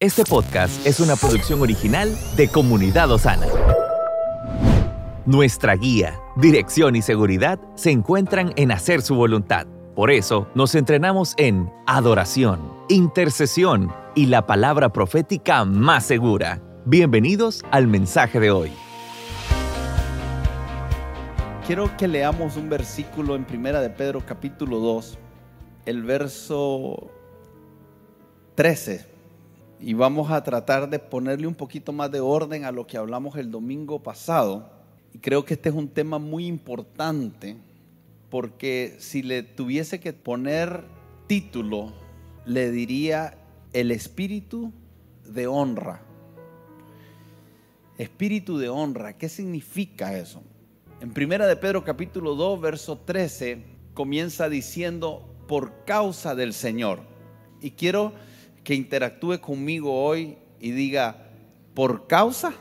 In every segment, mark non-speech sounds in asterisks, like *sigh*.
Este podcast es una producción original de Comunidad Osana. Nuestra guía, dirección y seguridad se encuentran en hacer su voluntad. Por eso nos entrenamos en adoración, intercesión y la palabra profética más segura. Bienvenidos al mensaje de hoy. Quiero que leamos un versículo en Primera de Pedro capítulo 2, el verso 13. Y vamos a tratar de ponerle un poquito más de orden a lo que hablamos el domingo pasado. Y creo que este es un tema muy importante porque si le tuviese que poner título, le diría el espíritu de honra. Espíritu de honra, ¿qué significa eso? En Primera de Pedro capítulo 2, verso 13, comienza diciendo, por causa del Señor. Y quiero que interactúe conmigo hoy y diga, por causa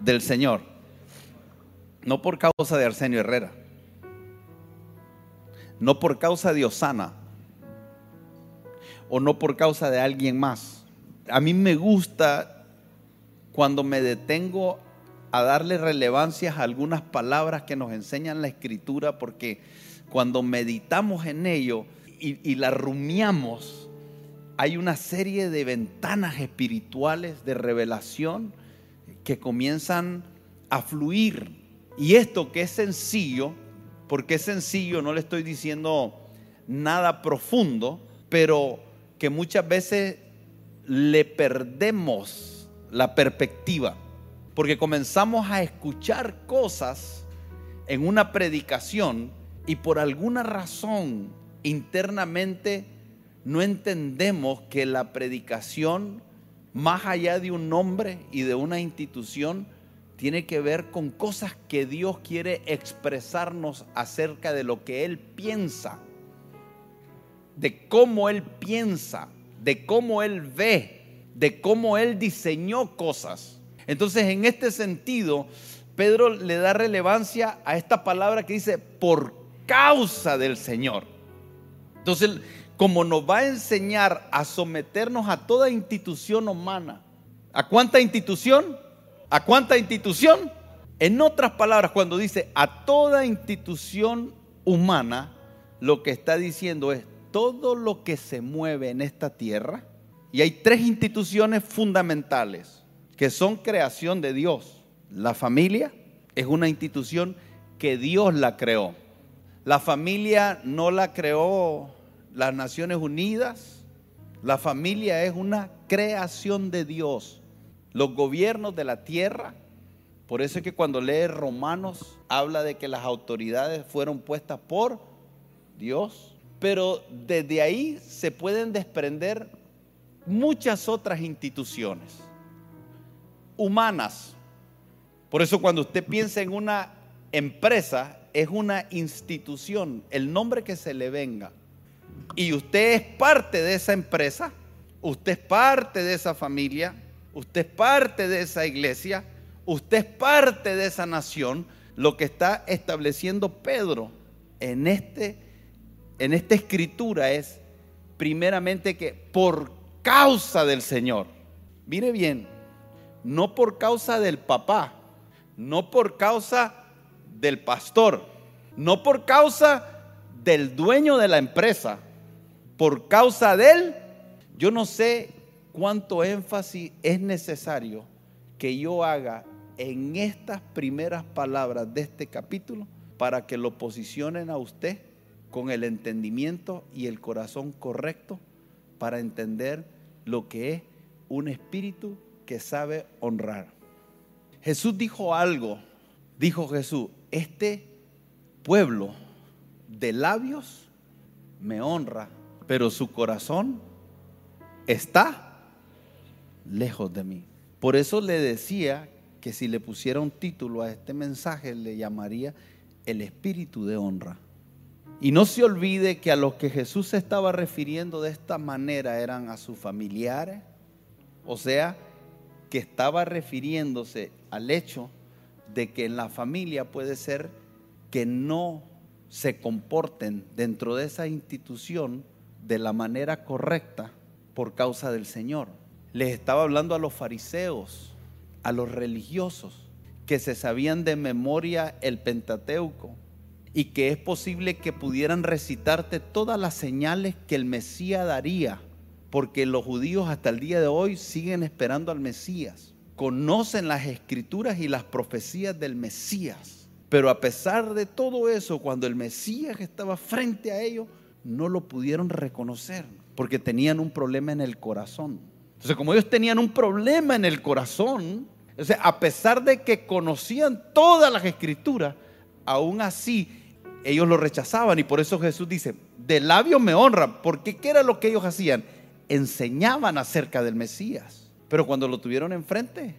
del Señor. No por causa de Arsenio Herrera. No por causa de Osana. O no por causa de alguien más. A mí me gusta cuando me detengo a darle relevancia a algunas palabras que nos enseñan la escritura, porque cuando meditamos en ello y, y la rumiamos, hay una serie de ventanas espirituales de revelación que comienzan a fluir. Y esto que es sencillo, porque es sencillo, no le estoy diciendo nada profundo, pero que muchas veces le perdemos la perspectiva porque comenzamos a escuchar cosas en una predicación y por alguna razón internamente no entendemos que la predicación, más allá de un nombre y de una institución, tiene que ver con cosas que Dios quiere expresarnos acerca de lo que Él piensa, de cómo Él piensa, de cómo Él ve, de cómo Él diseñó cosas. Entonces, en este sentido, Pedro le da relevancia a esta palabra que dice por causa del Señor. Entonces, como nos va a enseñar a someternos a toda institución humana, ¿a cuánta institución? ¿A cuánta institución? En otras palabras, cuando dice a toda institución humana, lo que está diciendo es todo lo que se mueve en esta tierra, y hay tres instituciones fundamentales que son creación de Dios. La familia es una institución que Dios la creó. La familia no la creó las Naciones Unidas. La familia es una creación de Dios. Los gobiernos de la tierra, por eso es que cuando lee Romanos habla de que las autoridades fueron puestas por Dios. Pero desde ahí se pueden desprender muchas otras instituciones humanas. Por eso cuando usted piensa en una empresa, es una institución, el nombre que se le venga. Y usted es parte de esa empresa, usted es parte de esa familia, usted es parte de esa iglesia, usted es parte de esa nación, lo que está estableciendo Pedro en, este, en esta escritura es primeramente que por causa del Señor, mire bien, no por causa del papá, no por causa del pastor, no por causa del dueño de la empresa, por causa de él, yo no sé cuánto énfasis es necesario que yo haga en estas primeras palabras de este capítulo para que lo posicionen a usted con el entendimiento y el corazón correcto para entender lo que es un espíritu que sabe honrar. Jesús dijo algo, dijo Jesús, este pueblo de labios me honra, pero su corazón está lejos de mí. Por eso le decía que si le pusiera un título a este mensaje, le llamaría el espíritu de honra. Y no se olvide que a los que Jesús se estaba refiriendo de esta manera eran a sus familiares, o sea, que estaba refiriéndose al hecho de que en la familia puede ser que no se comporten dentro de esa institución de la manera correcta por causa del Señor. les estaba hablando a los fariseos, a los religiosos, que se sabían de memoria el Pentateuco y que es posible que pudieran recitarte todas las señales que el Mesías daría, porque los judíos hasta el día de hoy siguen esperando al Mesías, conocen las escrituras y las profecías del Mesías, pero a pesar de todo eso, cuando el Mesías estaba frente a ellos, no lo pudieron reconocer, porque tenían un problema en el corazón. Entonces, como ellos tenían un problema en el corazón, a pesar de que conocían todas las escrituras, aún así ellos lo rechazaban y por eso Jesús dice, de labios me honran, porque ¿qué era lo que ellos hacían? Enseñaban acerca del Mesías, pero cuando lo tuvieron enfrente,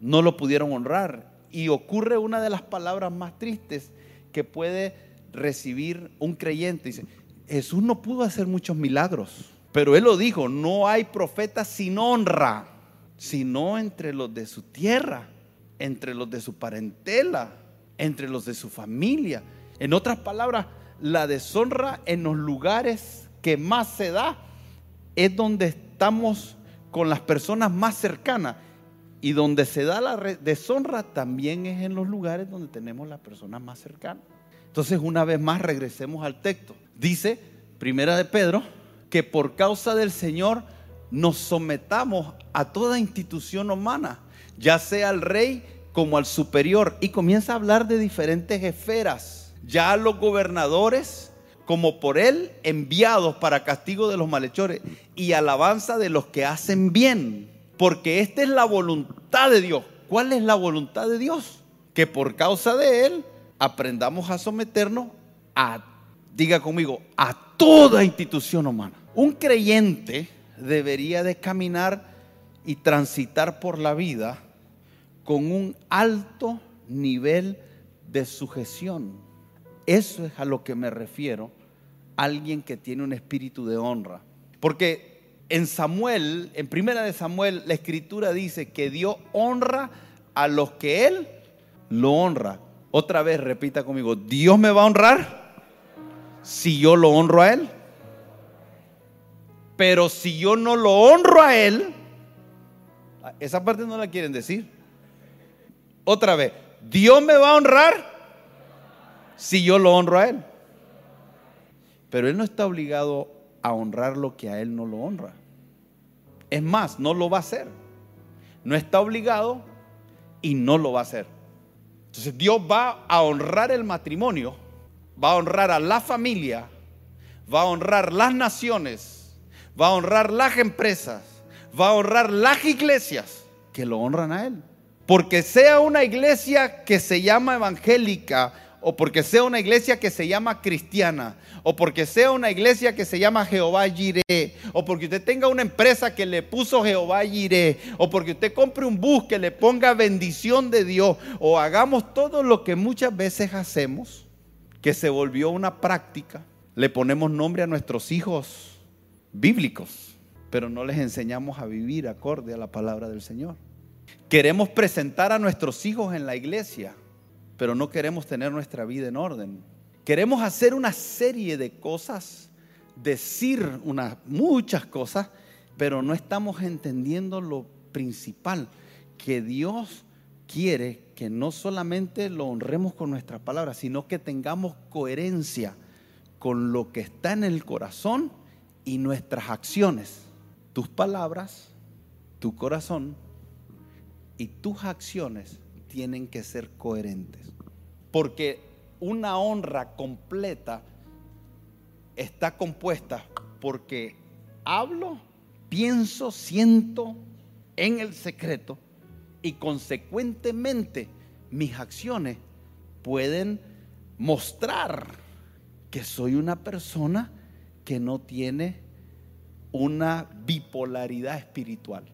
no lo pudieron honrar. Y ocurre una de las palabras más tristes que puede recibir un creyente. Dice, Jesús no pudo hacer muchos milagros, pero él lo dijo, no hay profeta sin honra, sino entre los de su tierra, entre los de su parentela, entre los de su familia. En otras palabras, la deshonra en los lugares que más se da es donde estamos con las personas más cercanas. Y donde se da la deshonra también es en los lugares donde tenemos las personas más cercanas. Entonces, una vez más, regresemos al texto. Dice, primera de Pedro, que por causa del Señor nos sometamos a toda institución humana, ya sea al rey como al superior. Y comienza a hablar de diferentes esferas ya los gobernadores como por él enviados para castigo de los malhechores y alabanza de los que hacen bien, porque esta es la voluntad de Dios. ¿Cuál es la voluntad de Dios? Que por causa de él aprendamos a someternos a, diga conmigo, a toda institución humana. Un creyente debería de caminar y transitar por la vida con un alto nivel de sujeción eso es a lo que me refiero, alguien que tiene un espíritu de honra. Porque en Samuel, en primera de Samuel, la escritura dice que Dios honra a los que Él lo honra. Otra vez repita conmigo, Dios me va a honrar si yo lo honro a Él. Pero si yo no lo honro a Él, esa parte no la quieren decir. Otra vez, Dios me va a honrar si yo lo honro a Él. Pero Él no está obligado a honrar lo que a Él no lo honra. Es más, no lo va a hacer. No está obligado y no lo va a hacer. Entonces Dios va a honrar el matrimonio, va a honrar a la familia, va a honrar las naciones, va a honrar las empresas, va a honrar las iglesias que lo honran a Él. Porque sea una iglesia que se llama evangélica o porque sea una iglesia que se llama cristiana, o porque sea una iglesia que se llama Jehová Jireh, o porque usted tenga una empresa que le puso Jehová Jireh, o porque usted compre un bus que le ponga bendición de Dios, o hagamos todo lo que muchas veces hacemos, que se volvió una práctica, le ponemos nombre a nuestros hijos bíblicos, pero no les enseñamos a vivir acorde a la palabra del Señor. Queremos presentar a nuestros hijos en la iglesia pero no queremos tener nuestra vida en orden. Queremos hacer una serie de cosas, decir muchas cosas, pero no estamos entendiendo lo principal, que Dios quiere que no solamente lo honremos con nuestras palabras, sino que tengamos coherencia con lo que está en el corazón y nuestras acciones. Tus palabras, tu corazón y tus acciones tienen que ser coherentes. Porque una honra completa está compuesta porque hablo, pienso, siento en el secreto y consecuentemente mis acciones pueden mostrar que soy una persona que no tiene una bipolaridad espiritual.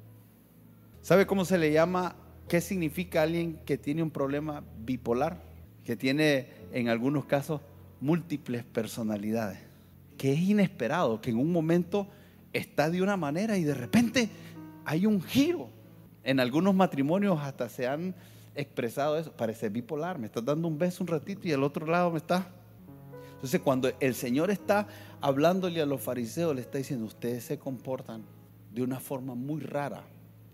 ¿Sabe cómo se le llama ¿Qué significa alguien que tiene un problema bipolar? Que tiene en algunos casos múltiples personalidades. Que es inesperado, que en un momento está de una manera y de repente hay un giro. En algunos matrimonios hasta se han expresado eso. Parece bipolar, me estás dando un beso un ratito y al otro lado me está. Entonces cuando el Señor está hablándole a los fariseos, le está diciendo, ustedes se comportan de una forma muy rara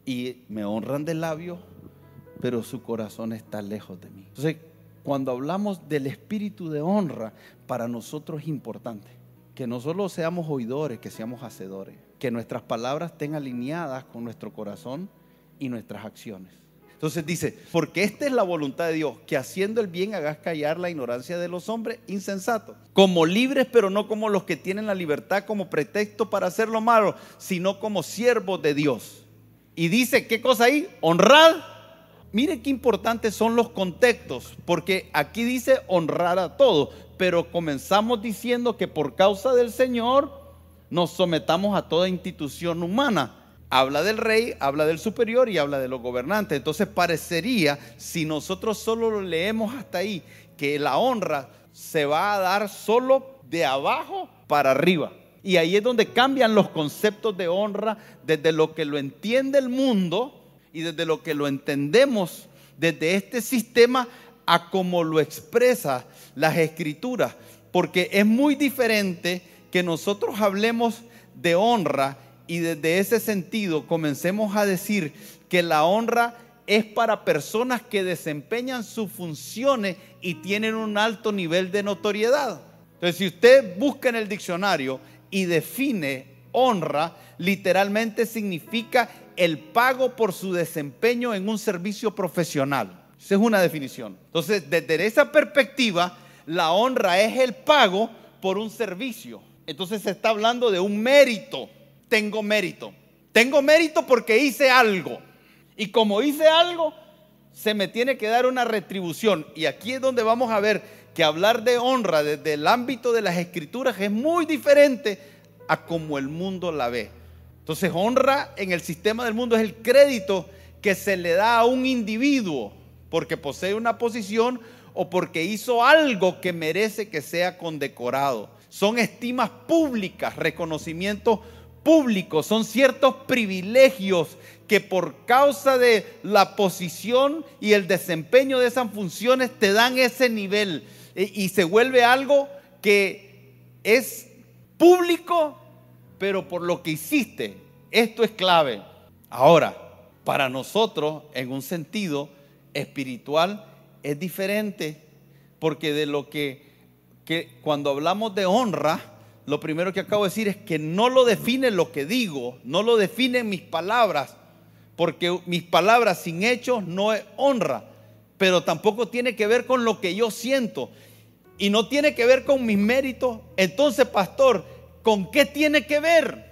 y me honran de labio, pero su corazón está lejos de mí. Entonces, cuando hablamos del espíritu de honra, para nosotros es importante que no solo seamos oidores, que seamos hacedores, que nuestras palabras estén alineadas con nuestro corazón y nuestras acciones. Entonces dice, porque esta es la voluntad de Dios, que haciendo el bien hagas callar la ignorancia de los hombres insensatos, como libres, pero no como los que tienen la libertad como pretexto para hacer lo malo, sino como siervos de Dios. Y dice, ¿qué cosa ahí? Honrad. Mire qué importantes son los contextos, porque aquí dice honrar a todos, pero comenzamos diciendo que por causa del Señor nos sometamos a toda institución humana habla del rey, habla del superior y habla de los gobernantes. Entonces parecería, si nosotros solo lo leemos hasta ahí, que la honra se va a dar solo de abajo para arriba. Y ahí es donde cambian los conceptos de honra desde lo que lo entiende el mundo y desde lo que lo entendemos desde este sistema a como lo expresa las escrituras. Porque es muy diferente que nosotros hablemos de honra y desde ese sentido comencemos a decir que la honra es para personas que desempeñan sus funciones y tienen un alto nivel de notoriedad. Entonces, si usted busca en el diccionario y define honra, literalmente significa el pago por su desempeño en un servicio profesional. Esa es una definición. Entonces, desde esa perspectiva, la honra es el pago por un servicio. Entonces se está hablando de un mérito tengo mérito. Tengo mérito porque hice algo. Y como hice algo, se me tiene que dar una retribución. Y aquí es donde vamos a ver que hablar de honra desde el ámbito de las escrituras es muy diferente a como el mundo la ve. Entonces honra en el sistema del mundo es el crédito que se le da a un individuo porque posee una posición o porque hizo algo que merece que sea condecorado. Son estimas públicas, reconocimientos públicos, son ciertos privilegios que por causa de la posición y el desempeño de esas funciones te dan ese nivel e, y se vuelve algo que es público, pero por lo que hiciste. Esto es clave. Ahora, para nosotros, en un sentido espiritual, es diferente, porque de lo que, que cuando hablamos de honra, lo primero que acabo de decir es que no lo define lo que digo, no lo definen mis palabras, porque mis palabras sin hechos no es honra, pero tampoco tiene que ver con lo que yo siento y no tiene que ver con mis méritos. Entonces, pastor, ¿con qué tiene que ver?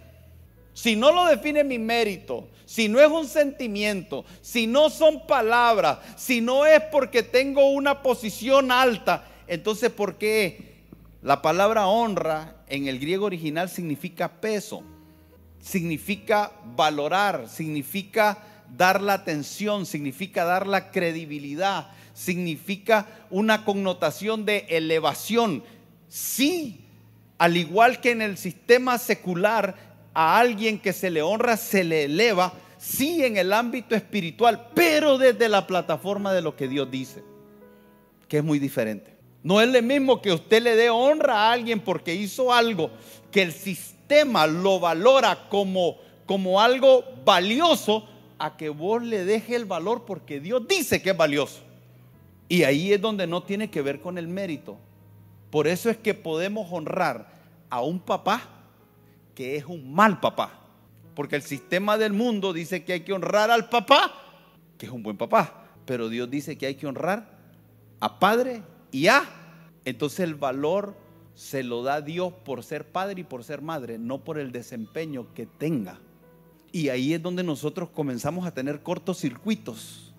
Si no lo define mi mérito, si no es un sentimiento, si no son palabras, si no es porque tengo una posición alta, entonces ¿por qué? La palabra honra en el griego original significa peso, significa valorar, significa dar la atención, significa dar la credibilidad, significa una connotación de elevación. Sí, al igual que en el sistema secular, a alguien que se le honra se le eleva, sí en el ámbito espiritual, pero desde la plataforma de lo que Dios dice, que es muy diferente. No es lo mismo que usted le dé honra a alguien porque hizo algo que el sistema lo valora como, como algo valioso a que vos le deje el valor porque Dios dice que es valioso. Y ahí es donde no tiene que ver con el mérito. Por eso es que podemos honrar a un papá que es un mal papá. Porque el sistema del mundo dice que hay que honrar al papá, que es un buen papá. Pero Dios dice que hay que honrar a padre y A, entonces el valor se lo da Dios por ser padre y por ser madre, no por el desempeño que tenga. Y ahí es donde nosotros comenzamos a tener cortocircuitos.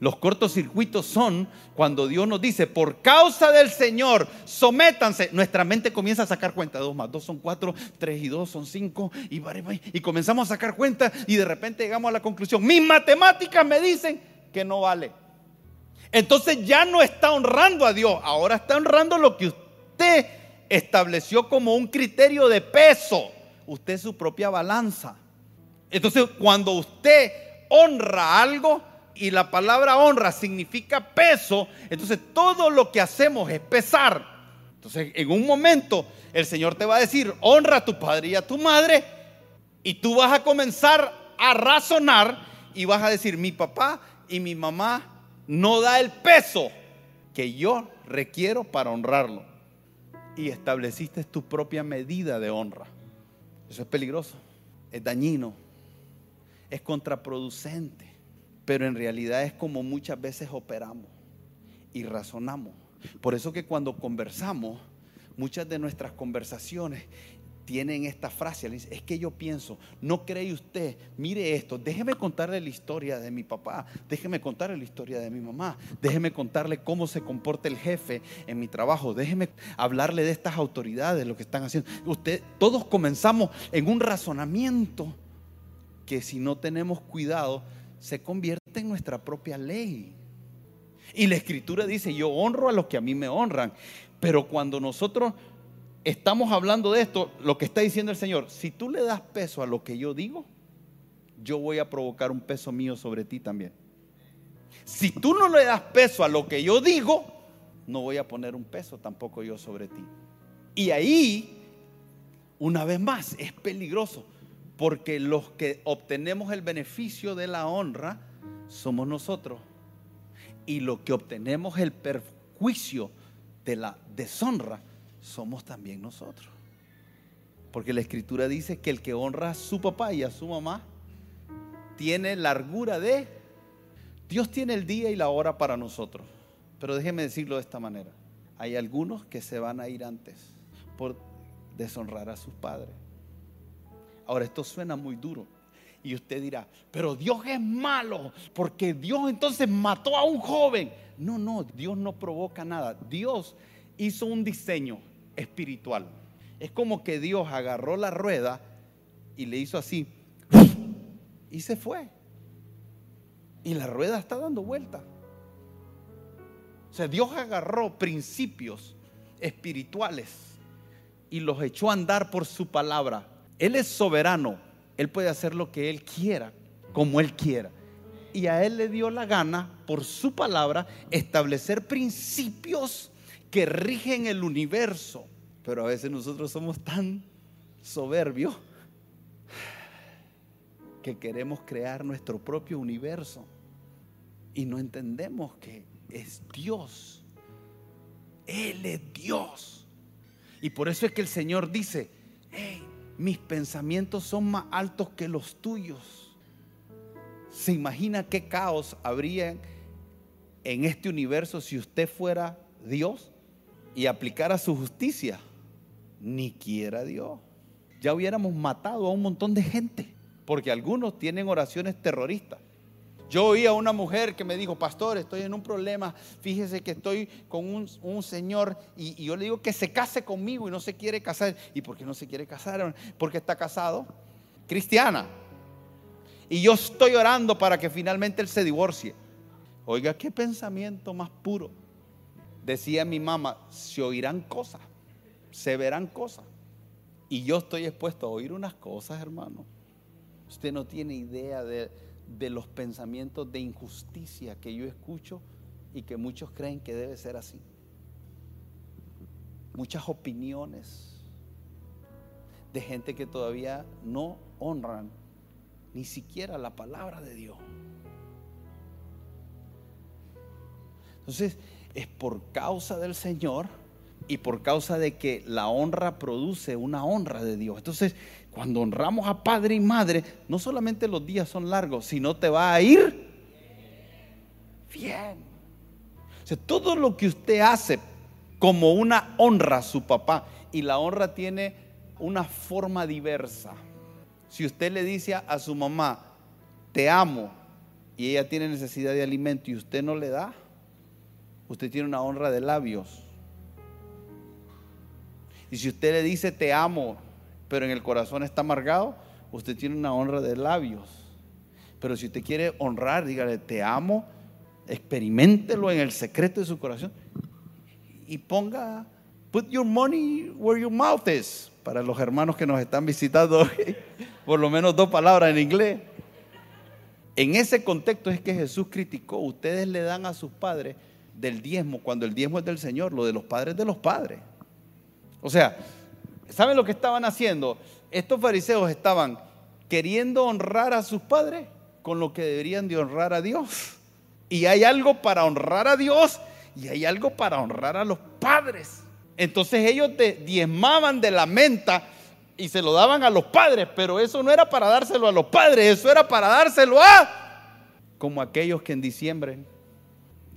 Los cortocircuitos son cuando Dios nos dice, por causa del Señor, sométanse. Nuestra mente comienza a sacar cuenta. Dos más dos son cuatro, tres y dos son cinco. Y, y comenzamos a sacar cuenta y de repente llegamos a la conclusión. Mis matemáticas me dicen que no vale. Entonces ya no está honrando a Dios, ahora está honrando lo que usted estableció como un criterio de peso. Usted es su propia balanza. Entonces cuando usted honra algo y la palabra honra significa peso, entonces todo lo que hacemos es pesar. Entonces en un momento el Señor te va a decir, honra a tu padre y a tu madre, y tú vas a comenzar a razonar y vas a decir, mi papá y mi mamá no da el peso que yo requiero para honrarlo. Y estableciste tu propia medida de honra. Eso es peligroso, es dañino, es contraproducente, pero en realidad es como muchas veces operamos y razonamos. Por eso que cuando conversamos, muchas de nuestras conversaciones tienen esta frase, es que yo pienso, no cree usted, mire esto, déjeme contarle la historia de mi papá, déjeme contarle la historia de mi mamá, déjeme contarle cómo se comporta el jefe en mi trabajo, déjeme hablarle de estas autoridades, lo que están haciendo. Usted, todos comenzamos en un razonamiento que si no tenemos cuidado se convierte en nuestra propia ley. Y la escritura dice, yo honro a los que a mí me honran, pero cuando nosotros estamos hablando de esto, lo que está diciendo el Señor, si tú le das peso a lo que yo digo, yo voy a provocar un peso mío sobre ti también. Si tú no le das peso a lo que yo digo, no voy a poner un peso tampoco yo sobre ti. Y ahí, una vez más, es peligroso, porque los que obtenemos el beneficio de la honra somos nosotros. Y lo que obtenemos el perjuicio de la deshonra somos también nosotros. Porque la escritura dice que el que honra a su papá y a su mamá tiene largura de... Dios tiene el día y la hora para nosotros. Pero déjeme decirlo de esta manera. Hay algunos que se van a ir antes por deshonrar a sus padres. Ahora, esto suena muy duro. Y usted dirá, pero Dios es malo, porque Dios entonces mató a un joven. No, no, Dios no provoca nada. Dios hizo un diseño espiritual. Es como que Dios agarró la rueda y le hizo así y se fue. Y la rueda está dando vuelta. O sea, Dios agarró principios espirituales y los echó a andar por su palabra. Él es soberano. Él puede hacer lo que Él quiera, como Él quiera. Y a Él le dio la gana, por su palabra, establecer principios que rigen el universo. Pero a veces nosotros somos tan soberbios que queremos crear nuestro propio universo y no entendemos que es Dios. Él es Dios. Y por eso es que el Señor dice, mis pensamientos son más altos que los tuyos. ¿Se imagina qué caos habría en este universo si usted fuera Dios y aplicara su justicia? ni quiera Dios. Ya hubiéramos matado a un montón de gente, porque algunos tienen oraciones terroristas. Yo oí a una mujer que me dijo, pastor, estoy en un problema, fíjese que estoy con un, señor y, yo le digo que se case conmigo y no se quiere casar. ¿Y por qué no se quiere casar? Porque está casado. Cristiana. Y yo estoy orando para que finalmente él se divorcie. Oiga, qué pensamiento más puro. Decía mi mamá, se oirán cosas se verán cosas. Y yo estoy expuesto a oír unas cosas, hermano. Usted no tiene idea de, de los pensamientos de injusticia que yo escucho y que muchos creen que debe ser así. Muchas opiniones de gente que todavía no honran ni siquiera la palabra de Dios. Entonces, es por causa del Señor y por causa de que la honra produce una honra de Dios. Entonces, cuando honramos a padre y madre, no solamente los días son largos, sino te va a ir bien. O sea, todo lo que usted hace como una honra a su papá, y la honra tiene una forma diversa. Si usted le dice a su mamá, te amo, y ella tiene necesidad de alimento y usted no le da, usted tiene una honra de labios y si usted le dice te amo, pero en el corazón está amargado, usted tiene una honra de labios. Pero si usted quiere honrar, dígale te amo, experimentelo en el secreto de su corazón y ponga, put your money where your mouth is. Para los hermanos que nos están visitando *laughs* por lo menos dos palabras en inglés. En ese contexto es que Jesús criticó, ustedes le dan a sus padres del diezmo, cuando el diezmo es del Señor, lo de los padres de los padres. O sea, ¿saben lo que estaban haciendo? Estos fariseos estaban queriendo honrar a sus padres con lo que deberían de honrar a Dios. Y hay algo para honrar a Dios y hay algo para honrar a los padres. Entonces ellos diezmaban de la menta y se lo daban a los padres, pero eso no era para dárselo a los padres, eso era para dárselo a como aquellos que en diciembre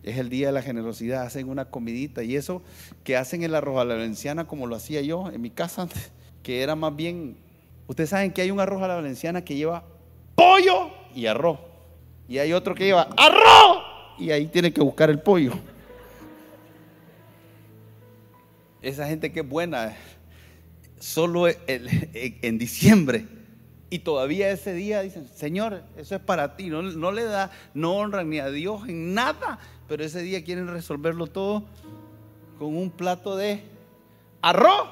es el día de la generosidad, hacen una comidita y eso que hacen el arroz a la valenciana como lo hacía yo en mi casa, que era más bien, ustedes saben que hay un arroz a la valenciana que lleva pollo y arroz, y hay otro que lleva arroz y ahí tiene que buscar el pollo. Esa gente que es buena, solo en diciembre. Y todavía ese día dicen, Señor, eso es para ti. No, no, le da, no honran ni a Dios en nada. Pero ese día quieren resolverlo todo con un plato de arroz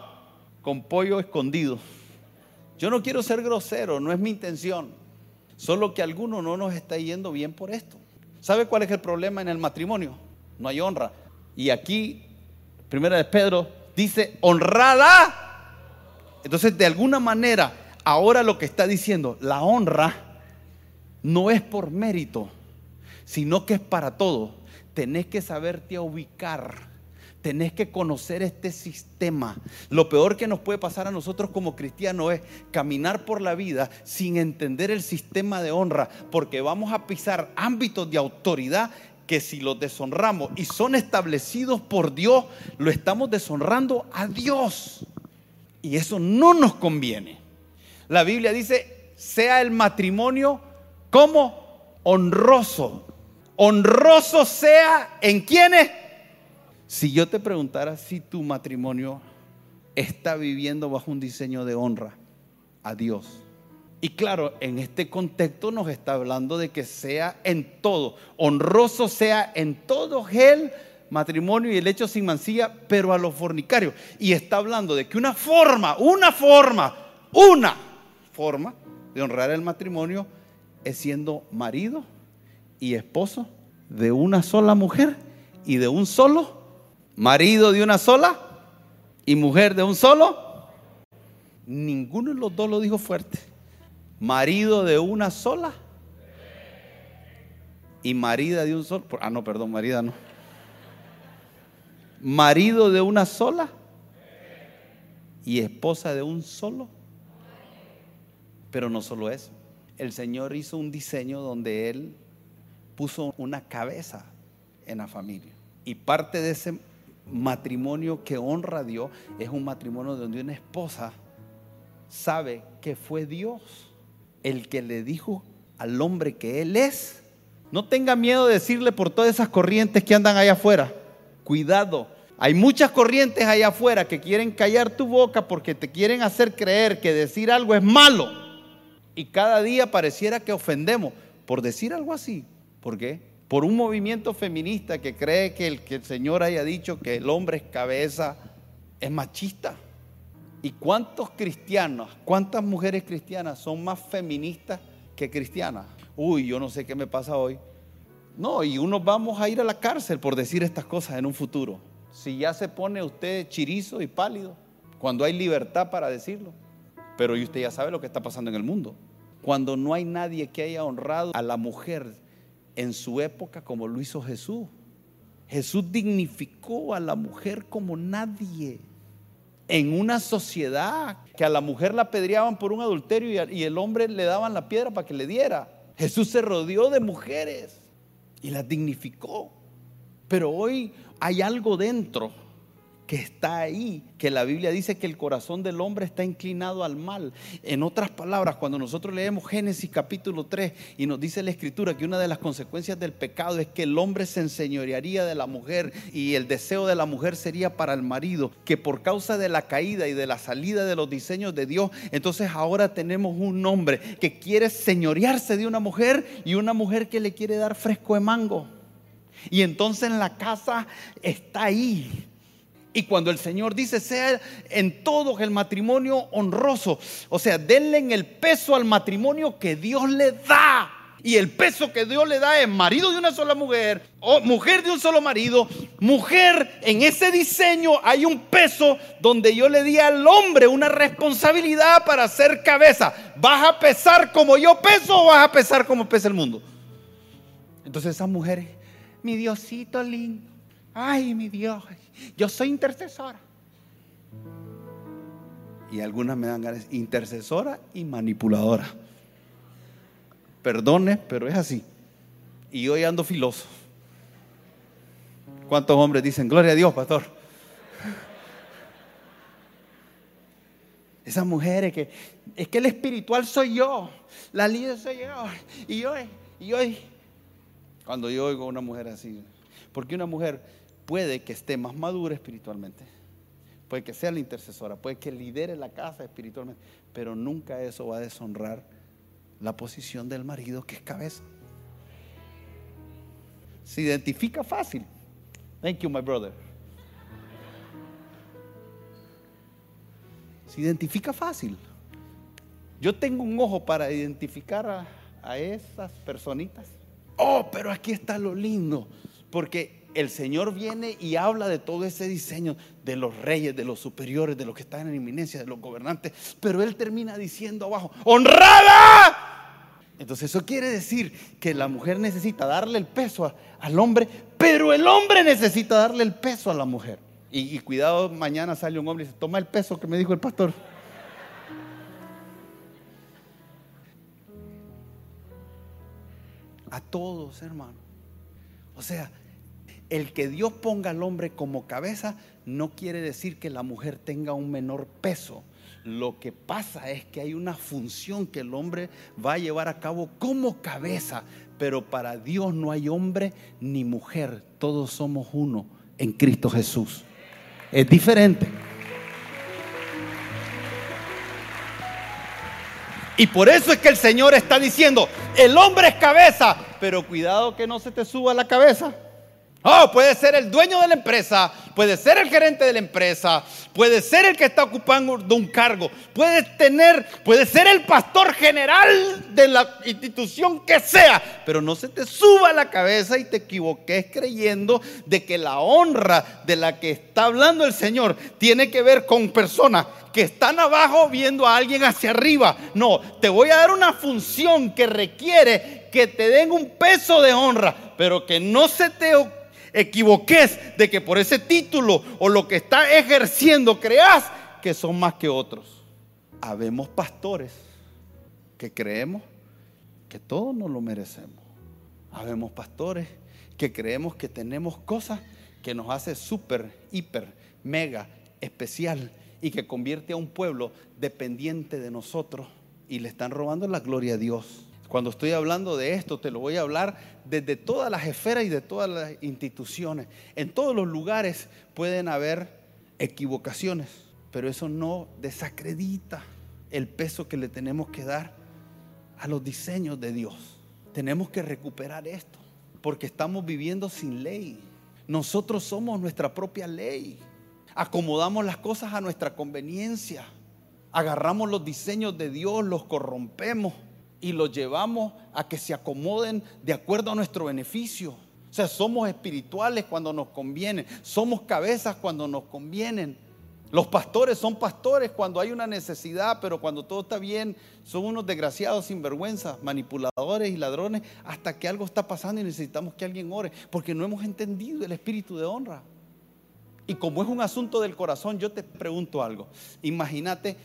con pollo escondido. Yo no quiero ser grosero, no es mi intención. Solo que alguno no nos está yendo bien por esto. ¿Sabe cuál es el problema en el matrimonio? No hay honra. Y aquí, primera de Pedro, dice honrada entonces, de alguna manera, ahora lo que está diciendo, la honra no es por mérito, sino que es para todo. Tenés que saberte ubicar. Tenés que conocer este sistema. Lo peor que nos puede pasar a nosotros como cristianos es caminar por la vida sin entender el sistema de honra, porque vamos a pisar ámbitos de autoridad que si los deshonramos y son establecidos por Dios, lo estamos deshonrando a Dios. Y eso no nos conviene. La Biblia dice, sea el matrimonio como honroso. Honroso sea en quienes. Si yo te preguntara si tu matrimonio está viviendo bajo un diseño de honra a Dios. Y claro, en este contexto nos está hablando de que sea en todo, honroso sea en todo Él matrimonio y el hecho sin mancilla, pero a los fornicarios. Y está hablando de que una forma, una forma, una forma de honrar el matrimonio es siendo marido y esposo de una sola mujer y de un solo, marido de una sola y mujer de un solo. Ninguno de los dos lo dijo fuerte. Marido de una sola y marida de un solo. Ah, no, perdón, marida no marido de una sola y esposa de un solo. Pero no solo eso. El Señor hizo un diseño donde Él puso una cabeza en la familia. Y parte de ese matrimonio que honra a Dios es un matrimonio donde una esposa sabe que fue Dios el que le dijo al hombre que Él es. No tenga miedo de decirle por todas esas corrientes que andan allá afuera. Cuidado, hay muchas corrientes allá afuera que quieren callar tu boca porque te quieren hacer creer que decir algo es malo. Y cada día pareciera que ofendemos por decir algo así. ¿Por qué? Por un movimiento feminista que cree que el, que el Señor haya dicho que el hombre es cabeza, es machista. ¿Y cuántos cristianos, cuántas mujeres cristianas son más feministas que cristianas? Uy, yo no sé qué me pasa hoy. No, y unos vamos a ir a la cárcel por decir estas cosas en un futuro. Si ya se pone usted chirizo y pálido, cuando hay libertad para decirlo. Pero usted ya sabe lo que está pasando en el mundo. Cuando no hay nadie que haya honrado a la mujer en su época como lo hizo Jesús. Jesús dignificó a la mujer como nadie. En una sociedad que a la mujer la apedreaban por un adulterio y el hombre le daban la piedra para que le diera. Jesús se rodeó de mujeres y las dignificó. Pero hoy hay algo dentro que está ahí, que la Biblia dice que el corazón del hombre está inclinado al mal. En otras palabras, cuando nosotros leemos Génesis capítulo 3 y nos dice la escritura que una de las consecuencias del pecado es que el hombre se enseñorearía de la mujer y el deseo de la mujer sería para el marido, que por causa de la caída y de la salida de los diseños de Dios, entonces ahora tenemos un hombre que quiere señorearse de una mujer y una mujer que le quiere dar fresco de mango. Y entonces en la casa está ahí. Y cuando el Señor dice, sea en todo el matrimonio honroso, o sea, denle en el peso al matrimonio que Dios le da. Y el peso que Dios le da es marido de una sola mujer, o mujer de un solo marido, mujer, en ese diseño hay un peso donde yo le di al hombre una responsabilidad para ser cabeza. ¿Vas a pesar como yo peso o vas a pesar como pesa el mundo? Entonces esas mujeres, mi Diosito lindo, ay mi Dios, yo soy intercesora. Y algunas me dan ganas, intercesora y manipuladora. Perdone, pero es así. Y hoy ando filoso. ¿Cuántos hombres dicen, gloria a Dios, pastor? Esas mujeres que, es que el espiritual soy yo, la líder soy yo. Y hoy, y hoy, cuando yo oigo a una mujer así, porque una mujer puede que esté más madura espiritualmente, puede que sea la intercesora, puede que lidere la casa espiritualmente, pero nunca eso va a deshonrar la posición del marido que es cabeza. Se identifica fácil. Thank you, my brother. Se identifica fácil. Yo tengo un ojo para identificar a, esas personitas. Oh, pero aquí está lo lindo. Porque el Señor viene y habla de todo ese diseño de los reyes, de los superiores, de los que están en eminencia, de los gobernantes. Pero Él termina diciendo abajo, honrada entonces eso quiere decir que la mujer necesita darle el peso al hombre, pero el hombre necesita darle el peso a la mujer. Y, y, cuidado, mañana sale un hombre y dice, toma el peso que me dijo el pastor. A todos, hermano. O sea, el que Dios ponga al hombre como cabeza no quiere decir que la mujer tenga un menor peso. Lo que pasa es que hay una función que el hombre va a llevar a cabo como cabeza, pero para Dios no hay hombre ni mujer, todos somos uno en Cristo Jesús. Es diferente. Y por eso es que el Señor está diciendo, el hombre es cabeza, pero cuidado que no se te suba la cabeza. Oh, puede ser el dueño de la empresa, puede ser el gerente de la empresa, puede ser el que está ocupando un cargo, puede tener, puede ser el pastor general de la institución que sea, pero no se te suba la cabeza y te equivoques creyendo de que la honra de la que está hablando el Señor tiene que ver con personas que están abajo viendo a alguien hacia arriba. No, te voy a dar una función que requiere que te den un peso de honra, pero que no se te equivoques de que por ese título o lo que está ejerciendo creas que son más que otros. Habemos pastores que creemos que todos nos lo merecemos. Habemos pastores que creemos que tenemos cosas que nos hace súper, hiper, mega, especial y que convierte a un pueblo dependiente de nosotros y le están robando la gloria a Dios. Cuando estoy hablando de esto, te lo voy a hablar desde todas las esferas y de todas las instituciones. En todos los lugares pueden haber equivocaciones, pero eso no desacredita el peso que le tenemos que dar a los diseños de Dios. Tenemos que recuperar esto, porque estamos viviendo sin ley. Nosotros somos nuestra propia ley. Acomodamos las cosas a nuestra conveniencia. Agarramos los diseños de Dios, los corrompemos y los llevamos a que se acomoden de acuerdo a nuestro beneficio. O sea, somos espirituales cuando nos conviene, somos cabezas cuando nos convienen. Los pastores son pastores cuando hay una necesidad, pero cuando todo está bien, son unos desgraciados sinvergüenza, manipuladores y ladrones, hasta que algo está pasando y necesitamos que alguien ore, porque no hemos entendido el espíritu de honra. Y como es un asunto del corazón, yo te pregunto algo. Imagínate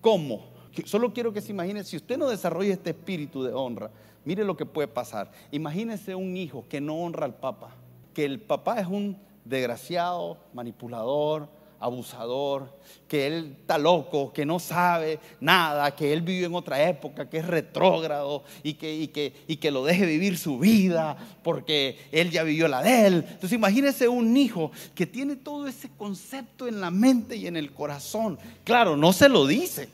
cómo Solo quiero que se imagine, si usted no desarrolla este espíritu de honra, mire lo que puede pasar. Imagínese un hijo que no honra al papá, que el papá es un desgraciado, manipulador, abusador, que él está loco, que no sabe nada, que él vive en otra época, que es retrógrado y que, y que, y que lo deje vivir su vida porque él ya vivió la de él. Entonces imagínese un hijo que tiene todo ese concepto en la mente y en el corazón. Claro, no se lo dice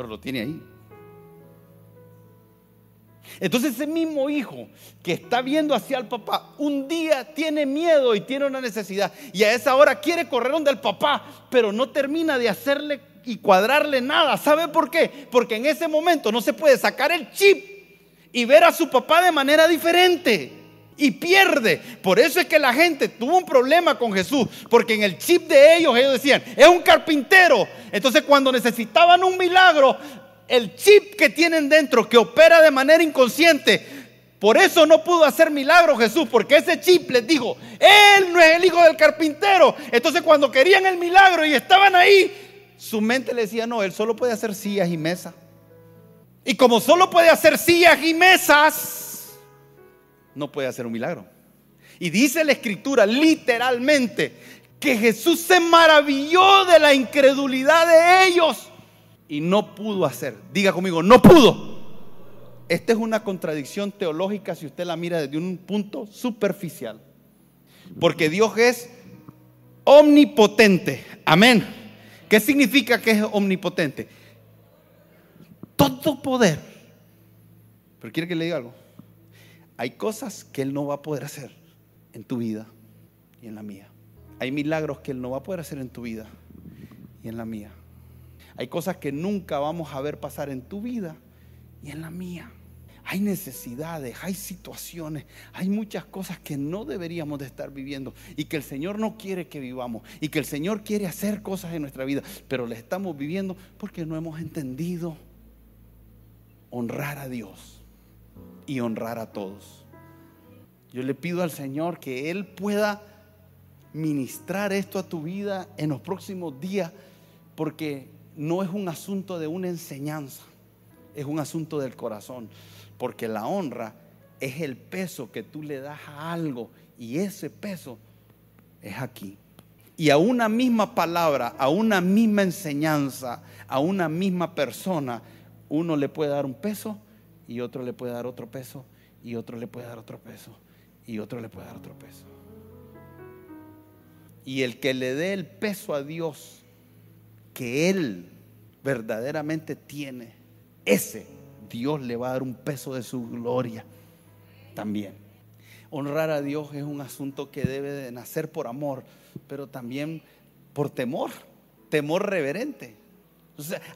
pero lo tiene ahí. Entonces ese mismo hijo que está viendo hacia el papá, un día tiene miedo y tiene una necesidad y a esa hora quiere correr donde el papá, pero no termina de hacerle y cuadrarle nada. ¿Sabe por qué? Porque en ese momento no se puede sacar el chip y ver a su papá de manera diferente. Y pierde. Por eso es que la gente tuvo un problema con Jesús. Porque en el chip de ellos, ellos decían, es un carpintero. Entonces cuando necesitaban un milagro, el chip que tienen dentro, que opera de manera inconsciente, por eso no pudo hacer milagro Jesús, porque ese chip les dijo, Él no es el hijo del carpintero. Entonces cuando querían el milagro y estaban ahí, su mente le decía, no, Él solo puede hacer sillas y mesas. Y como solo puede hacer sillas y mesas, no puede hacer un milagro. Y dice la escritura literalmente que Jesús se maravilló de la incredulidad de ellos y no pudo hacer. Diga conmigo, no pudo. Esta es una contradicción teológica si usted la mira desde un punto superficial. Porque Dios es omnipotente. Amén. ¿Qué significa que es omnipotente? todo poder. Pero quiere que le diga algo. Hay cosas que Él no va a poder hacer en tu vida y en la mía. Hay milagros que Él no va a poder hacer en tu vida y en la mía. Hay cosas que nunca vamos a ver pasar en tu vida y en la mía. Hay necesidades, hay situaciones, hay muchas cosas que no deberíamos de estar viviendo y que el Señor no quiere que vivamos y que el Señor quiere hacer cosas en nuestra vida, pero le estamos viviendo porque no hemos entendido honrar a Dios y honrar a todos. Yo le pido al Señor que Él pueda ministrar esto a tu vida en los próximos días, porque no es un asunto de una enseñanza, es un asunto del corazón, porque la honra es el peso que tú le das a algo y ese peso es aquí. Y a una misma palabra, a una misma enseñanza, a una misma persona, uno le puede dar un peso y otro le puede dar otro peso y otro le puede dar otro peso y otro le puede dar otro peso. Y el que le dé el peso a Dios que Él verdaderamente tiene, ese Dios le va a dar un peso de su gloria también. Honrar a Dios es un asunto que debe de nacer por amor, pero también por temor, temor reverente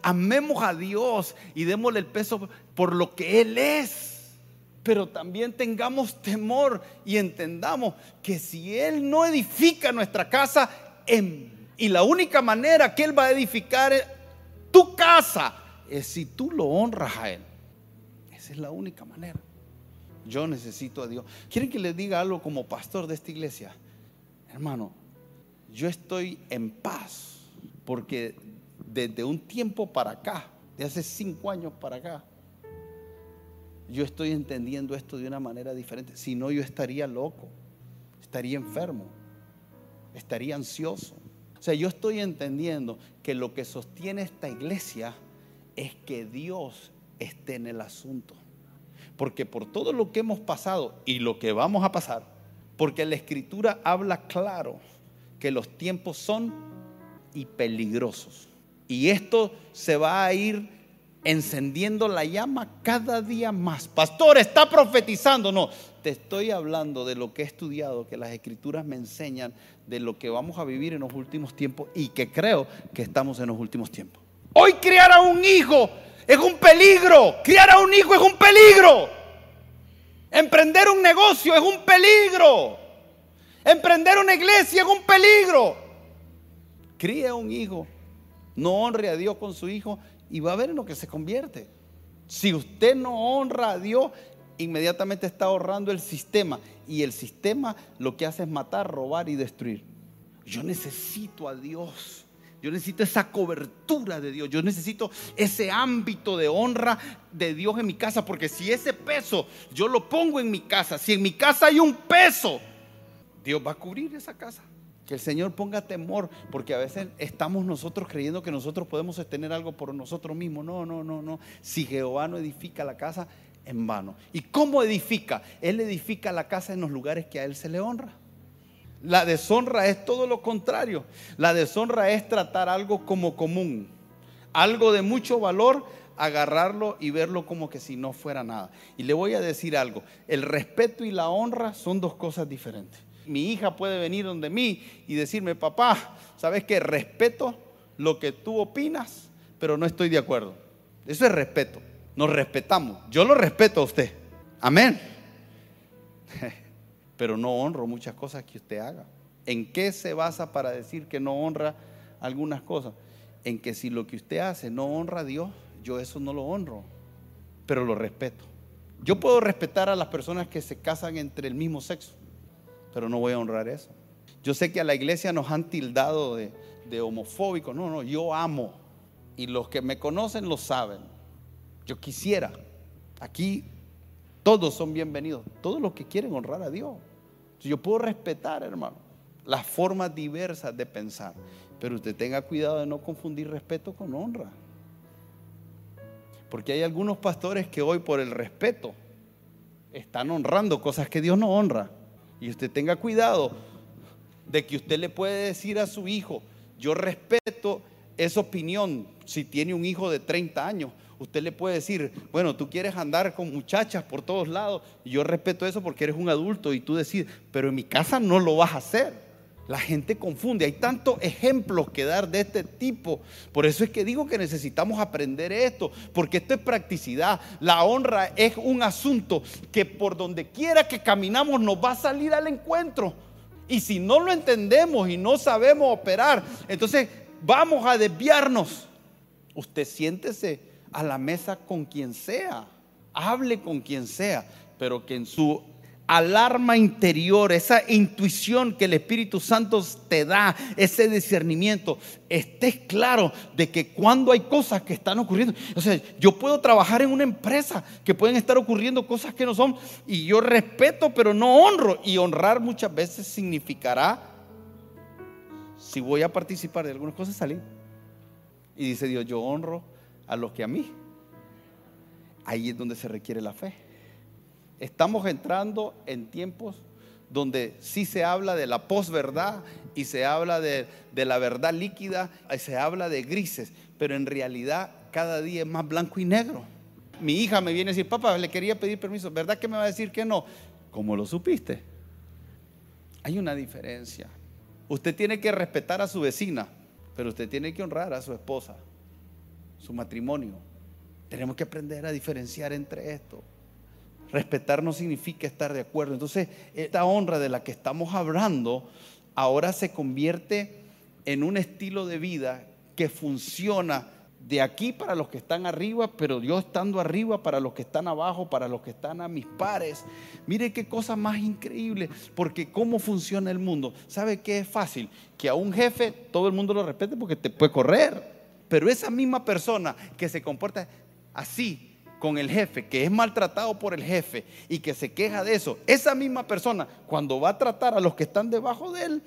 amemos a Dios y démosle el peso por lo que Él es. Pero también tengamos temor y entendamos que si Él no edifica nuestra casa, y la única manera que Él va a edificar tu casa es si tú lo honras a Él. Esa es la única manera. Yo necesito a Dios. ¿Quieren que les diga algo como pastor de esta iglesia? Hermano, yo estoy en paz porque desde un tiempo para acá, de hace cinco años para acá, yo estoy entendiendo esto de una manera diferente. Si no, yo estaría loco, estaría enfermo, estaría ansioso. O sea, yo estoy entendiendo que lo que sostiene esta iglesia es que Dios esté en el asunto. Porque por todo lo que hemos pasado y lo que vamos a pasar, porque la escritura habla claro que los tiempos son y peligrosos. Y esto se va a ir encendiendo la llama cada día más. Pastor, está profetizando. No, te estoy hablando de lo que he estudiado, que las escrituras me enseñan de lo que vamos a vivir en los últimos tiempos y que creo que estamos en los últimos tiempos. Hoy criar a un hijo es un peligro. Criar a un hijo es un peligro. Emprender un negocio es un peligro. Emprender una iglesia es un peligro. Cría un hijo no honre a Dios con su hijo y va a ver en lo que se convierte. Si usted no honra a Dios, inmediatamente está ahorrando el sistema. Y el sistema lo que hace es matar, robar y destruir. Yo necesito a Dios. Yo necesito esa cobertura de Dios. Yo necesito ese ámbito de honra de Dios en mi casa. Porque si ese peso yo lo pongo en mi casa, si en mi casa hay un peso, Dios va a cubrir esa casa. Que el Señor ponga temor, porque a veces estamos nosotros creyendo que nosotros podemos sostener algo por nosotros mismos. No, no, no, no. Si Jehová no edifica la casa, en vano. ¿Y cómo edifica? Él edifica la casa en los lugares que a Él se le honra. La deshonra es todo lo contrario. La deshonra es tratar algo como común, algo de mucho valor, agarrarlo y verlo como que si no fuera nada. Y le voy a decir algo, el respeto y la honra son dos cosas diferentes mi hija puede venir donde mí y decirme, papá, ¿sabes qué? Respeto lo que tú opinas, pero no estoy de acuerdo. Eso es respeto. Nos respetamos. Yo lo respeto a usted. Amén. *laughs* Pero no honro muchas cosas que usted haga. ¿En qué se basa para decir que no honra algunas cosas? En que si lo que usted hace no honra a Dios, yo eso no lo honro, pero lo respeto. Yo puedo respetar a las personas que se casan entre el mismo sexo, pero no voy a honrar eso. Yo sé que a la iglesia nos han tildado de, de homofóbicos. No, no, yo amo. Y los que me conocen lo saben. Yo quisiera. Aquí todos son bienvenidos. Todos los que quieren honrar a Dios. Yo puedo respetar, hermano, las formas diversas de pensar. Pero usted tenga cuidado de no confundir respeto con honra. Porque hay algunos pastores que hoy por el respeto están honrando cosas que Dios no honra. Y usted tenga cuidado de que usted le puede decir a su hijo, yo respeto esa opinión si tiene un hijo de 30 años. Usted le puede decir, bueno, tú quieres andar con muchachas por todos lados, y yo respeto eso porque eres un adulto y tú decides, pero en mi casa no lo vas a hacer. La gente confunde, hay tantos ejemplos que dar de este tipo. Por eso es que digo que necesitamos aprender esto, porque esto es practicidad. La honra es un asunto que por donde quiera que caminamos nos va a salir al encuentro. Y si no lo entendemos y no sabemos operar, entonces vamos a desviarnos. Usted siéntese a la mesa con quien sea, hable con quien sea, pero que en su alarma interior, esa intuición que el Espíritu Santo te da, ese discernimiento, estés claro de que cuando hay cosas que están ocurriendo, o sea, yo puedo trabajar en una empresa que pueden estar ocurriendo cosas que no son, y yo respeto, pero no honro, y honrar muchas veces significará, si voy a participar de algunas cosas, salir. Y dice Dios, yo honro a los que a mí. Ahí es donde se requiere la fe. Estamos entrando en tiempos donde sí se habla de la posverdad y se habla de, la verdad líquida y se habla de grises, pero en realidad cada día es más blanco y negro. Mi hija me viene a decir, papá, le quería pedir permiso, ¿verdad que me va a decir que no? ¿Cómo lo supiste? Hay una diferencia. Usted tiene que respetar a su vecina, pero usted tiene que honrar a su esposa, su matrimonio. Tenemos que aprender a diferenciar entre esto. Respetar no significa estar de acuerdo. Entonces, esta honra de la que estamos hablando ahora se convierte en un estilo de vida que funciona de aquí para los que están arriba, pero yo estando arriba para los que están abajo, para los que están a mis pares. Mire qué cosa más increíble, porque cómo funciona el mundo. ¿Sabe qué es fácil? Que a un jefe todo el mundo lo respete porque te puede correr, pero esa misma persona que se comporta así, con el jefe, que es maltratado por el jefe y que se queja de eso, esa misma persona, cuando va a tratar a los que están debajo de él,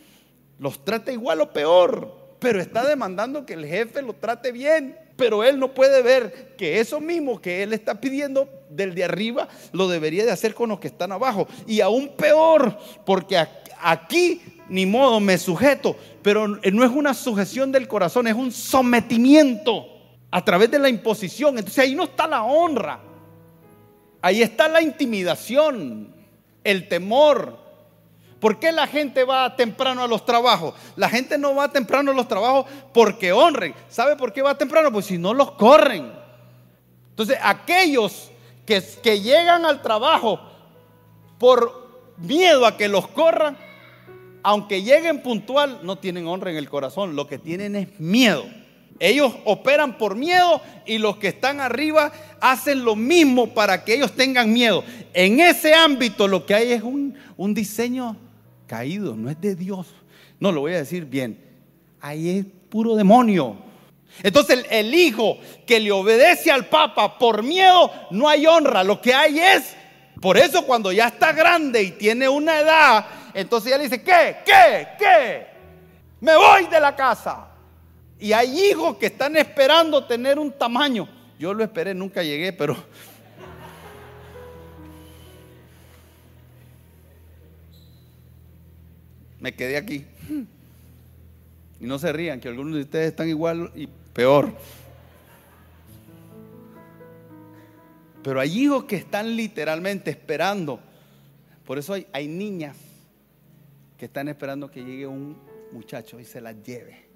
los trata igual o peor, pero está demandando que el jefe lo trate bien. Pero él no puede ver que eso mismo que él está pidiendo del de arriba lo debería de hacer con los que están abajo. Y aún peor, porque aquí ni modo me sujeto, pero no es una sujeción del corazón, es un sometimiento a través de la imposición. Entonces ahí no está la honra. Ahí está la intimidación, el temor. ¿Por qué la gente va temprano a los trabajos? La gente no va temprano a los trabajos porque honren. ¿Sabe por qué va temprano? Pues si no los corren. Entonces aquellos que, que llegan al trabajo por miedo a que los corran, aunque lleguen puntual, no tienen honra en el corazón. Lo que tienen es miedo. Ellos operan por miedo y los que están arriba hacen lo mismo para que ellos tengan miedo. En ese ámbito lo que hay es un, diseño caído, no es de Dios. No, lo voy a decir bien. Ahí es puro demonio. Entonces el, el, hijo que le obedece al papa por miedo, no hay honra. Lo que hay es, por eso cuando ya está grande y tiene una edad, entonces ya le dice, ¿qué? ¿Qué? ¿Qué? Me voy de la casa. Y hay hijos que están esperando tener un tamaño. Yo lo esperé, nunca llegué, pero... Me quedé aquí. Y no se rían, que algunos de ustedes están igual y peor. Pero hay hijos que están literalmente esperando. Por eso hay, niñas que están esperando que llegue un muchacho y se las lleve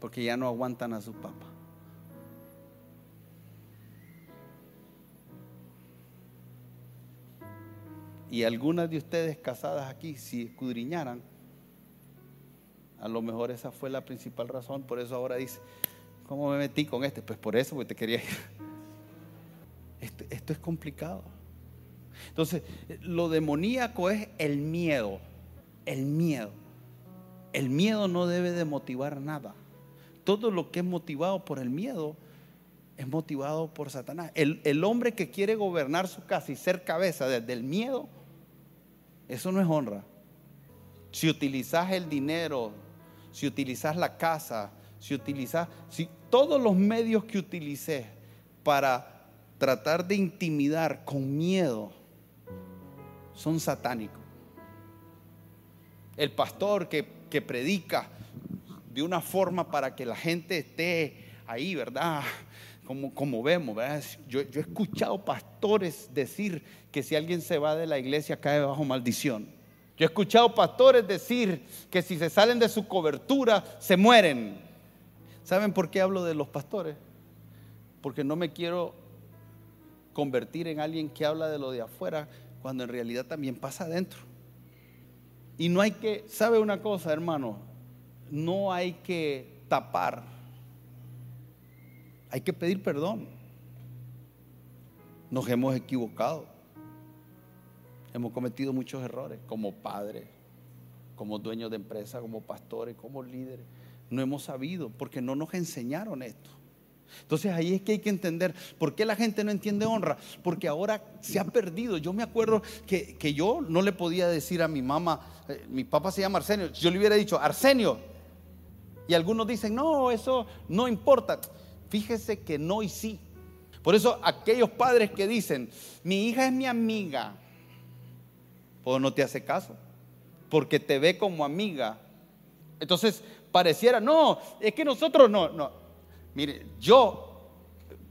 porque ya no aguantan a su papá. Y algunas de ustedes casadas aquí, si escudriñaran, a lo mejor esa fue la principal razón. Por eso ahora dice, ¿cómo me metí con este? Pues por eso, porque te quería ir. *laughs* Esto, esto es complicado. Entonces, lo demoníaco es el miedo. El miedo. El miedo no debe de motivar nada. Todo lo que es motivado por el miedo es motivado por Satanás. El, hombre que quiere gobernar su casa y ser cabeza desde el miedo, eso no es honra. Si utilizas el dinero, si utilizas la casa, si utilizas, si todos los medios que utilicé para tratar de intimidar con miedo son satánicos. El pastor que predica de una forma para que la gente esté ahí, ¿verdad? Como, como vemos, ¿verdad? Yo, yo he escuchado pastores decir que si alguien se va de la iglesia cae bajo maldición. Yo he escuchado pastores decir que si se salen de su cobertura se mueren. ¿Saben por qué hablo de los pastores? Porque no me quiero convertir en alguien que habla de lo de afuera cuando en realidad también pasa adentro. Y no hay que, ¿sabe una cosa, hermano? No hay que tapar. Hay que pedir perdón. Nos hemos equivocado. Hemos cometido muchos errores como padres, como dueños de empresa, como pastores, como líderes. No hemos sabido porque no nos enseñaron esto. Entonces ahí es que hay que entender por qué la gente no entiende honra, porque ahora se ha perdido. Yo me acuerdo que, yo no le podía decir a mi mamá, eh, mi papá se llama Arsenio, yo le hubiera dicho, Arsenio. Y algunos dicen, no, eso no importa. Fíjese que no y sí. Por eso aquellos padres que dicen, mi hija es mi amiga, pues no te hace caso, porque te ve como amiga. Entonces pareciera, no, es que nosotros no, no, Mire, yo,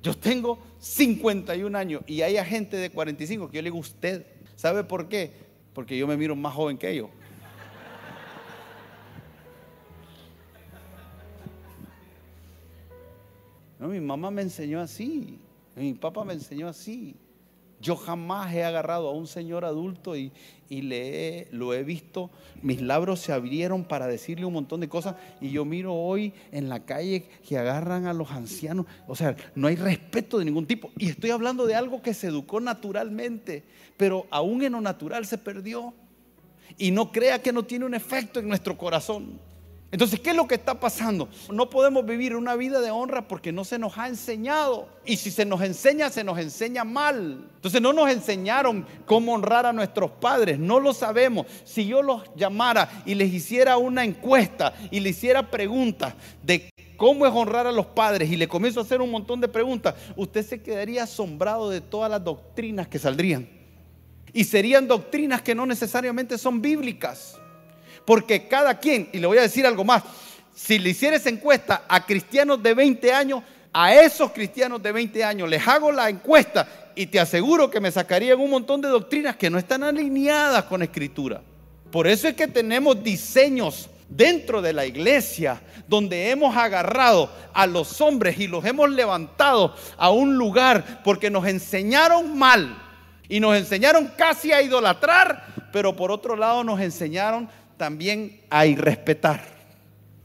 yo tengo 51 años y hay gente de 45 que yo le digo usted. ¿Sabe por qué? Porque yo me miro más joven que ellos. No, mi mamá me enseñó así, mi papá me enseñó así. Yo jamás he agarrado a un señor adulto y, le lo he visto, mis labros se abrieron para decirle un montón de cosas y yo miro hoy en la calle que agarran a los ancianos, o sea, no hay respeto de ningún tipo. Y estoy hablando de algo que se educó naturalmente, pero aún en lo natural se perdió. Y no crea que no tiene un efecto en nuestro corazón. Entonces, ¿qué es lo que está pasando? No podemos vivir una vida de honra porque no se nos ha enseñado. Y si se nos enseña, se nos enseña mal. Entonces, no nos enseñaron cómo honrar a nuestros padres. No lo sabemos. Si yo los llamara y les hiciera una encuesta y le hiciera preguntas de cómo es honrar a los padres y le comienzo a hacer un montón de preguntas, usted se quedaría asombrado de todas las doctrinas que saldrían. Y serían doctrinas que no necesariamente son bíblicas. Porque cada quien, y le voy a decir algo más, si le hicieras encuesta a cristianos de 20 años, a esos cristianos de 20 años les hago la encuesta y te aseguro que me sacarían un montón de doctrinas que no están alineadas con escritura. Por eso es que tenemos diseños dentro de la iglesia donde hemos agarrado a los hombres y los hemos levantado a un lugar porque nos enseñaron mal y nos enseñaron casi a idolatrar, pero por otro lado nos enseñaron también a irrespetar.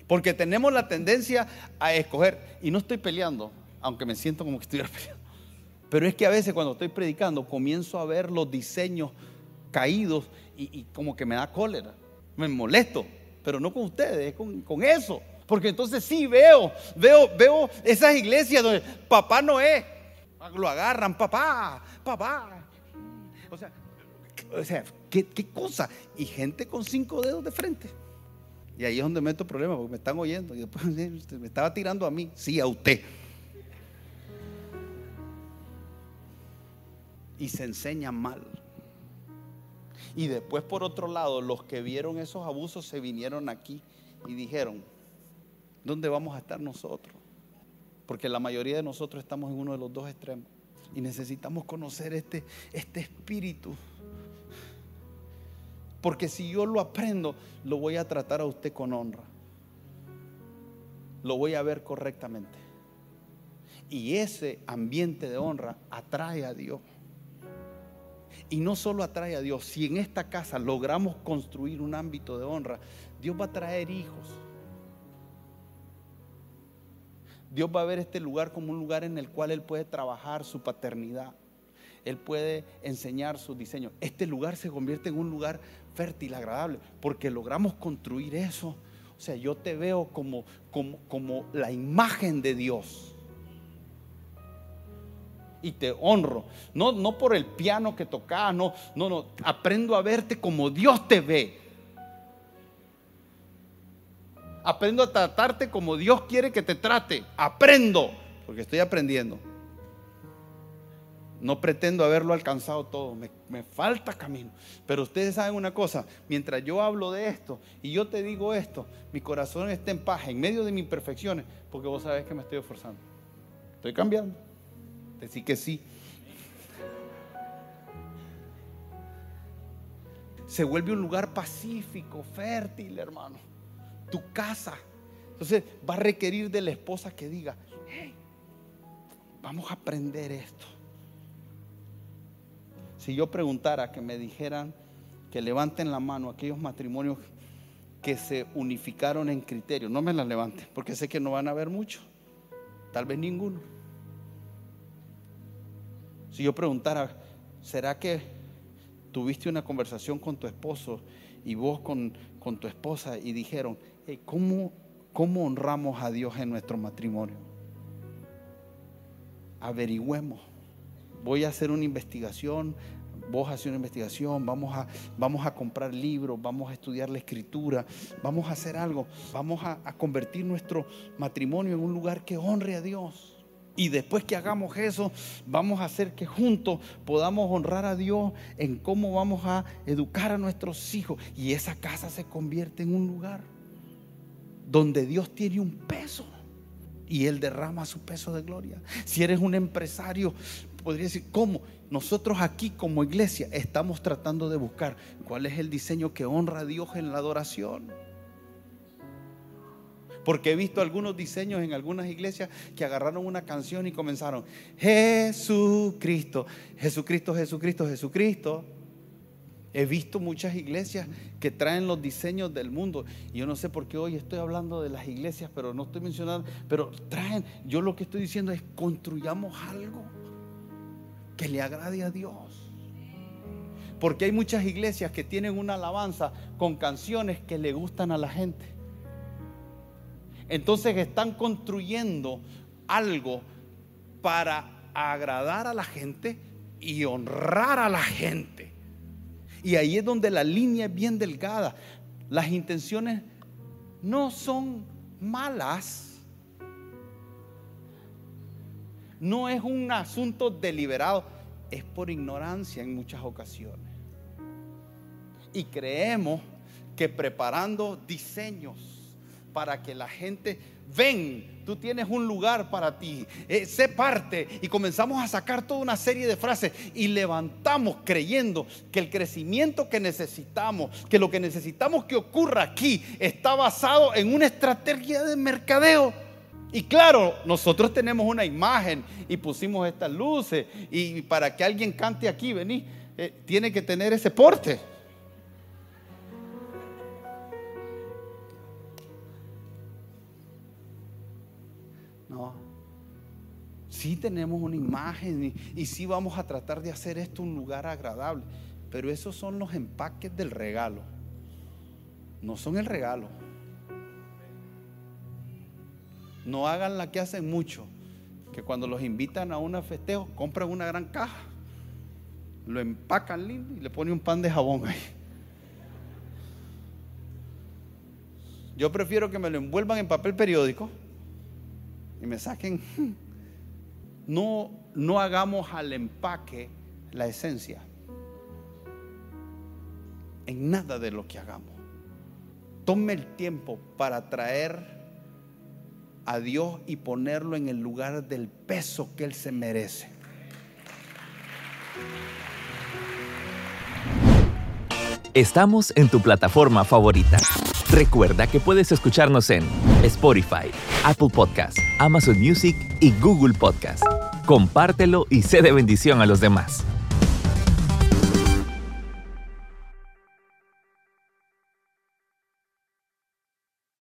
Porque tenemos la tendencia a escoger. Y no estoy peleando, aunque me siento como que estoy *laughs* peleando. Pero es que a veces cuando estoy predicando comienzo a ver los diseños caídos y, como que me da cólera. Me molesto. Pero no con ustedes, es con, con eso. Porque entonces sí veo, veo, veo esas iglesias donde papá no es. Lo agarran, papá, papá. O sea, o sea, ¿qué, cosa? Y gente con cinco dedos de frente. Y ahí es donde meto problemas, porque me están oyendo. Y después *laughs* me estaba tirando a mí. Sí, a usted. Y se enseña mal. Y después, por otro lado, los que vieron esos abusos se vinieron aquí y dijeron, ¿dónde vamos a estar nosotros? Porque la mayoría de nosotros estamos en uno de los dos extremos. Y necesitamos conocer este, este espíritu porque si yo lo aprendo, lo voy a tratar a usted con honra. Lo voy a ver correctamente. Y ese ambiente de honra atrae a Dios. Y no solo atrae a Dios, si en esta casa logramos construir un ámbito de honra, Dios va a traer hijos. Dios va a ver este lugar como un lugar en el cual Él puede trabajar su paternidad. Él puede enseñar sus diseños. Este lugar se convierte en un lugar fértil, agradable, porque logramos construir eso. O sea, yo te veo como, como, como la imagen de Dios. Y te honro. No, no por el piano que tocas, no, no, no. Aprendo a verte como Dios te ve. Aprendo a tratarte como Dios quiere que te trate. Aprendo, porque estoy aprendiendo. No pretendo haberlo alcanzado todo, me, falta camino. Pero ustedes saben una cosa, mientras yo hablo de esto y yo te digo esto, mi corazón está en paz en medio de mis imperfecciones, porque vos sabés que me estoy esforzando. Estoy cambiando. Decir que sí. Se vuelve un lugar pacífico, fértil, hermano. Tu casa. Entonces va a requerir de la esposa que diga, hey, vamos a aprender esto si yo preguntara que me dijeran que levanten la mano aquellos matrimonios que se unificaron en criterio, no me la levanten, porque sé que no van a haber mucho, tal vez ninguno. Si yo preguntara, ¿será que tuviste una conversación con tu esposo y vos con, con tu esposa y dijeron, ¿cómo, ¿cómo honramos a Dios en nuestro matrimonio? Averigüemos voy a hacer una investigación, vos haces una investigación, vamos a, vamos a comprar libros, vamos a estudiar la escritura, vamos a hacer algo, vamos a, a convertir nuestro matrimonio en un lugar que honre a Dios. Y después que hagamos eso, vamos a hacer que juntos podamos honrar a Dios en cómo vamos a educar a nuestros hijos. Y esa casa se convierte en un lugar donde Dios tiene un peso y Él derrama su peso de gloria. Si eres un empresario, podría decir, ¿cómo? Nosotros aquí como iglesia estamos tratando de buscar cuál es el diseño que honra a Dios en la adoración. Porque he visto algunos diseños en algunas iglesias que agarraron una canción y comenzaron, Jesucristo, Jesucristo, Jesucristo, Jesucristo. He visto muchas iglesias que traen los diseños del mundo. Yo no sé por qué hoy estoy hablando de las iglesias, pero no estoy mencionando, pero traen, yo lo que estoy diciendo es construyamos algo que le agrade a Dios. Porque hay muchas iglesias que tienen una alabanza con canciones que le gustan a la gente. Entonces están construyendo algo para agradar a la gente y honrar a la gente. Y ahí es donde la línea es bien delgada. Las intenciones no son malas. No es un asunto deliberado, es por ignorancia en muchas ocasiones. Y creemos que preparando diseños para que la gente ven, tú tienes un lugar para ti, eh, sé parte. Y comenzamos a sacar toda una serie de frases y levantamos creyendo que el crecimiento que necesitamos, que lo que necesitamos que ocurra aquí está basado en una estrategia de mercadeo. Y claro, nosotros tenemos una imagen y pusimos estas luces y para que alguien cante aquí, vení, eh, tiene que tener ese porte. No. Sí tenemos una imagen y, y sí vamos a tratar de hacer esto un lugar agradable, pero esos son los empaques del regalo. No son el regalo. No hagan la que hacen mucho, que cuando los invitan a una festejo, compran una gran caja, lo empacan lindo y le ponen un pan de jabón ahí. Yo prefiero que me lo envuelvan en papel periódico y me saquen. *laughs* No, no hagamos al empaque la esencia. En nada de lo que hagamos. Tome el tiempo para traer a Dios y ponerlo en el lugar del peso que Él se merece. Estamos en tu plataforma favorita. Recuerda que puedes escucharnos en Spotify, Apple Podcast, Amazon Music y Google Podcast. Compártelo y sé de bendición a los demás.